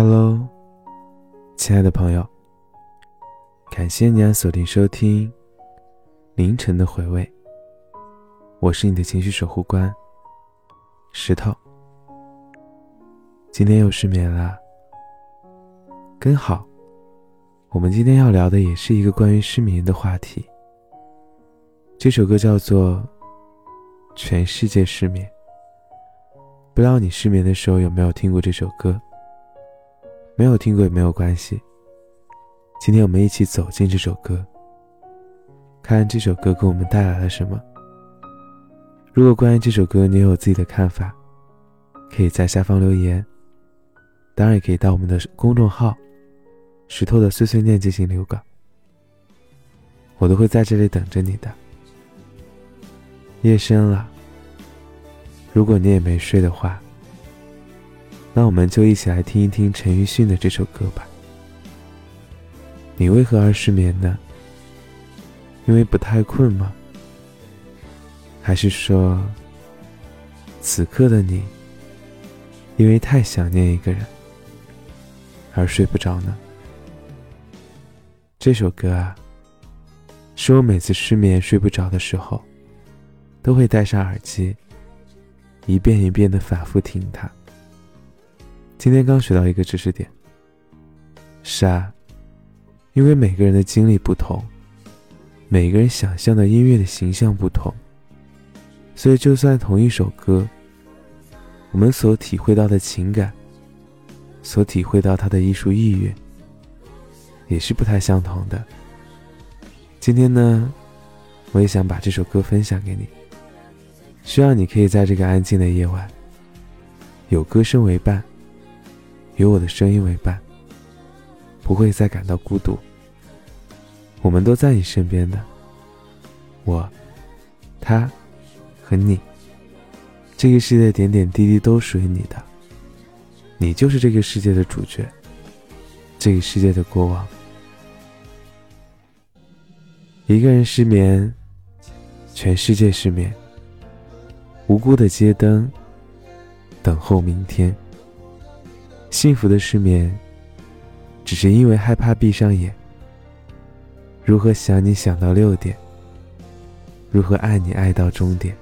Hello，亲爱的朋友，感谢你按锁定收听凌晨的回味。我是你的情绪守护官石头。今天又失眠了，跟好。我们今天要聊的也是一个关于失眠的话题。这首歌叫做《全世界失眠》，不知道你失眠的时候有没有听过这首歌？没有听过也没有关系。今天我们一起走进这首歌，看这首歌给我们带来了什么。如果关于这首歌你有自己的看法，可以在下方留言。当然也可以到我们的公众号“石头的碎碎念”进行留稿，我都会在这里等着你的。夜深了，如果你也没睡的话。那我们就一起来听一听陈奕迅的这首歌吧。你为何而失眠呢？因为不太困吗？还是说，此刻的你，因为太想念一个人而睡不着呢？这首歌啊，是我每次失眠睡不着的时候，都会戴上耳机，一遍一遍的反复听它。今天刚学到一个知识点。是啊，因为每个人的经历不同，每个人想象的音乐的形象不同，所以就算同一首歌，我们所体会到的情感，所体会到它的艺术意蕴，也是不太相同的。今天呢，我也想把这首歌分享给你，希望你可以在这个安静的夜晚，有歌声为伴。有我的声音为伴，不会再感到孤独。我们都在你身边的，我、他和你。这个世界点点滴滴都属于你的，你就是这个世界的主角，这个世界的国王。一个人失眠，全世界失眠。无辜的街灯，等候明天。幸福的失眠，只是因为害怕闭上眼。如何想你想到六点？如何爱你爱到终点？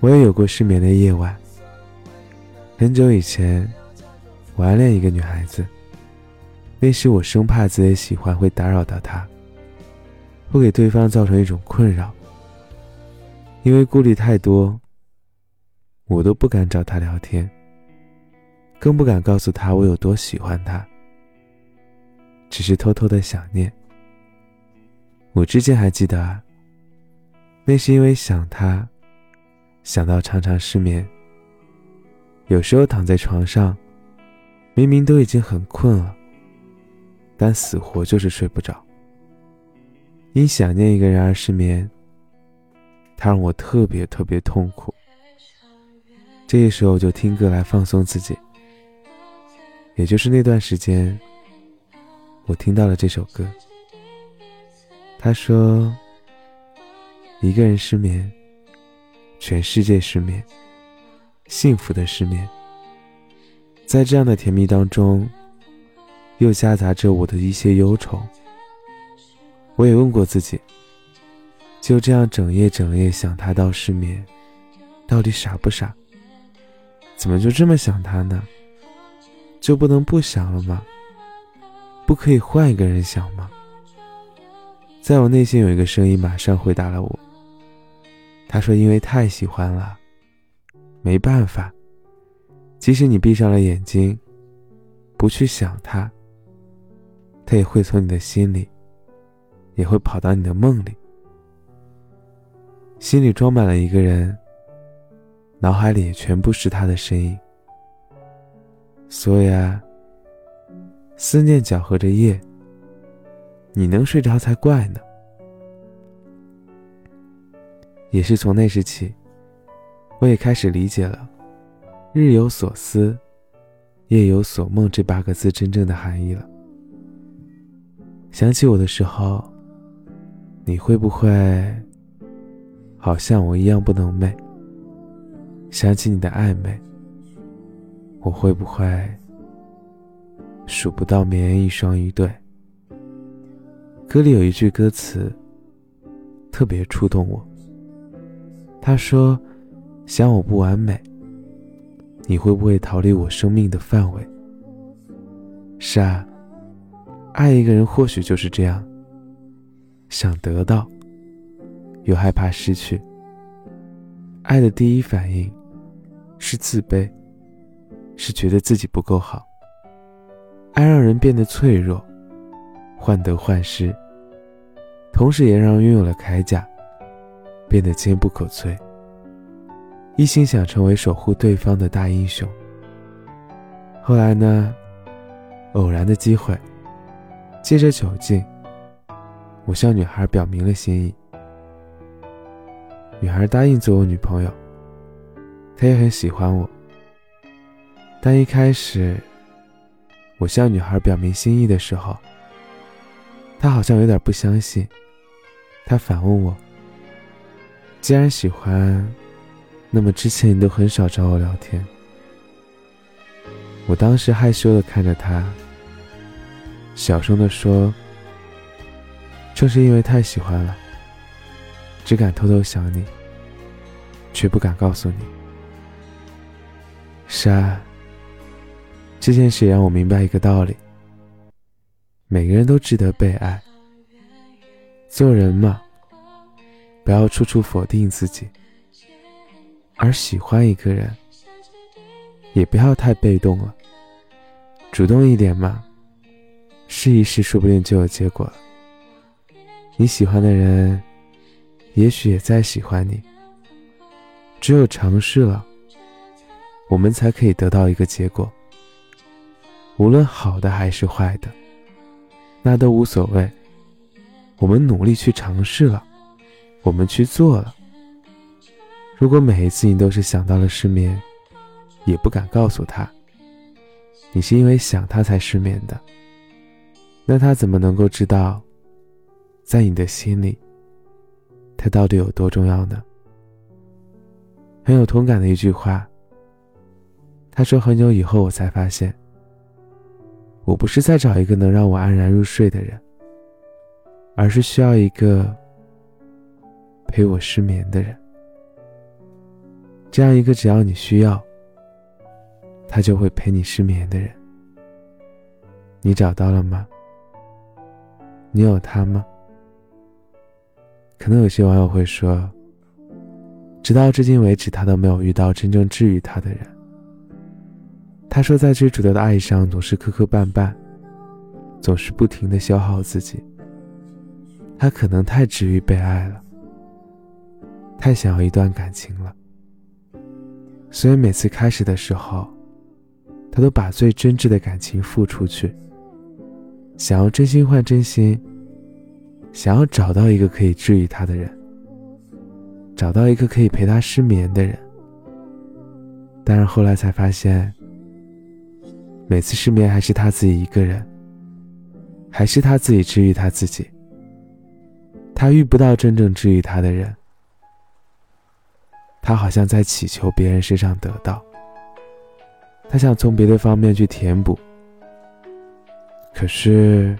我也有过失眠的夜晚。很久以前，我暗恋一个女孩子。那时我生怕自己喜欢会打扰到她，会给对方造成一种困扰。因为顾虑太多，我都不敢找她聊天。更不敢告诉他我有多喜欢他，只是偷偷的想念。我之前还记得啊，那是因为想他，想到常常失眠。有时候躺在床上，明明都已经很困了，但死活就是睡不着。因想念一个人而失眠，他让我特别特别痛苦。这个时候就听歌来放松自己。也就是那段时间，我听到了这首歌。他说：“一个人失眠，全世界失眠，幸福的失眠。在这样的甜蜜当中，又夹杂着我的一些忧愁。我也问过自己，就这样整夜整夜想他到失眠，到底傻不傻？怎么就这么想他呢？”就不能不想了吗？不可以换一个人想吗？在我内心有一个声音马上回答了我。他说：“因为太喜欢了，没办法。即使你闭上了眼睛，不去想他，他也会从你的心里，也会跑到你的梦里。心里装满了一个人，脑海里全部是他的声音。”所以啊，思念搅和着夜，你能睡着才怪呢。也是从那时起，我也开始理解了“日有所思，夜有所梦”这八个字真正的含义了。想起我的时候，你会不会好像我一样不能寐？想起你的暧昧。我会不会数不到绵一双一对。歌里有一句歌词特别触动我。他说：“想我不完美，你会不会逃离我生命的范围？”是啊，爱一个人或许就是这样，想得到，又害怕失去。爱的第一反应是自卑，是觉得自己不够好。爱让人变得脆弱，患得患失，同时也让拥有了铠甲。变得坚不可摧，一心想成为守护对方的大英雄。后来呢？偶然的机会，借着酒劲，我向女孩表明了心意。女孩答应做我女朋友，她也很喜欢我。但一开始，我向女孩表明心意的时候，她好像有点不相信，她反问我。既然喜欢，那么之前你都很少找我聊天。我当时害羞的看着她，小声的说：“正是因为太喜欢了，只敢偷偷想你，却不敢告诉你。”是啊，这件事也让我明白一个道理：每个人都值得被爱。做人嘛。不要处处否定自己，而喜欢一个人，也不要太被动了，主动一点嘛，试一试，说不定就有结果了。你喜欢的人，也许也在喜欢你。只有尝试了，我们才可以得到一个结果。无论好的还是坏的，那都无所谓。我们努力去尝试了。我们去做了。如果每一次你都是想到了失眠，也不敢告诉他，你是因为想他才失眠的，那他怎么能够知道，在你的心里，他到底有多重要呢？很有同感的一句话。他说：“很久以后，我才发现，我不是在找一个能让我安然入睡的人，而是需要一个。”陪我失眠的人，这样一个只要你需要，他就会陪你失眠的人，你找到了吗？你有他吗？可能有些网友会说，直到至今为止，他都没有遇到真正治愈他的人。他说，在追逐的爱上总是磕磕绊绊，总是不停的消耗自己。他可能太治愈被爱了。太想要一段感情了，所以每次开始的时候，他都把最真挚的感情付出去，想要真心换真心，想要找到一个可以治愈他的人，找到一个可以陪他失眠的人。但是后来才发现，每次失眠还是他自己一个人，还是他自己治愈他自己，他遇不到真正治愈他的人。他好像在祈求别人身上得到，他想从别的方面去填补。可是，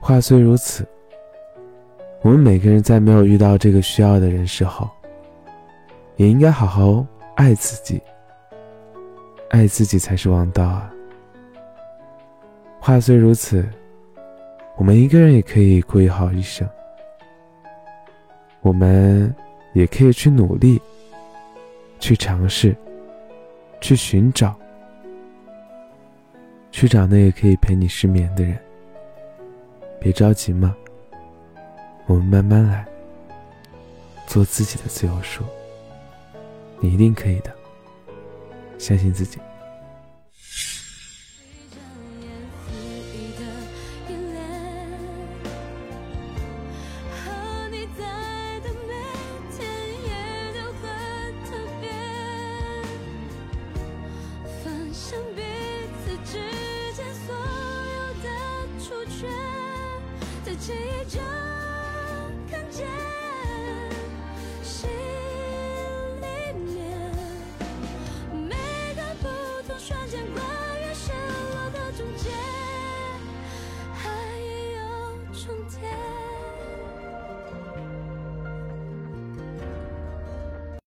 话虽如此，我们每个人在没有遇到这个需要的人时候，也应该好好爱自己。爱自己才是王道啊！话虽如此，我们一个人也可以过好一生。我们也可以去努力。去尝试，去寻找，去找那个可以陪你失眠的人。别着急嘛，我们慢慢来，做自己的自由树。你一定可以的，相信自己。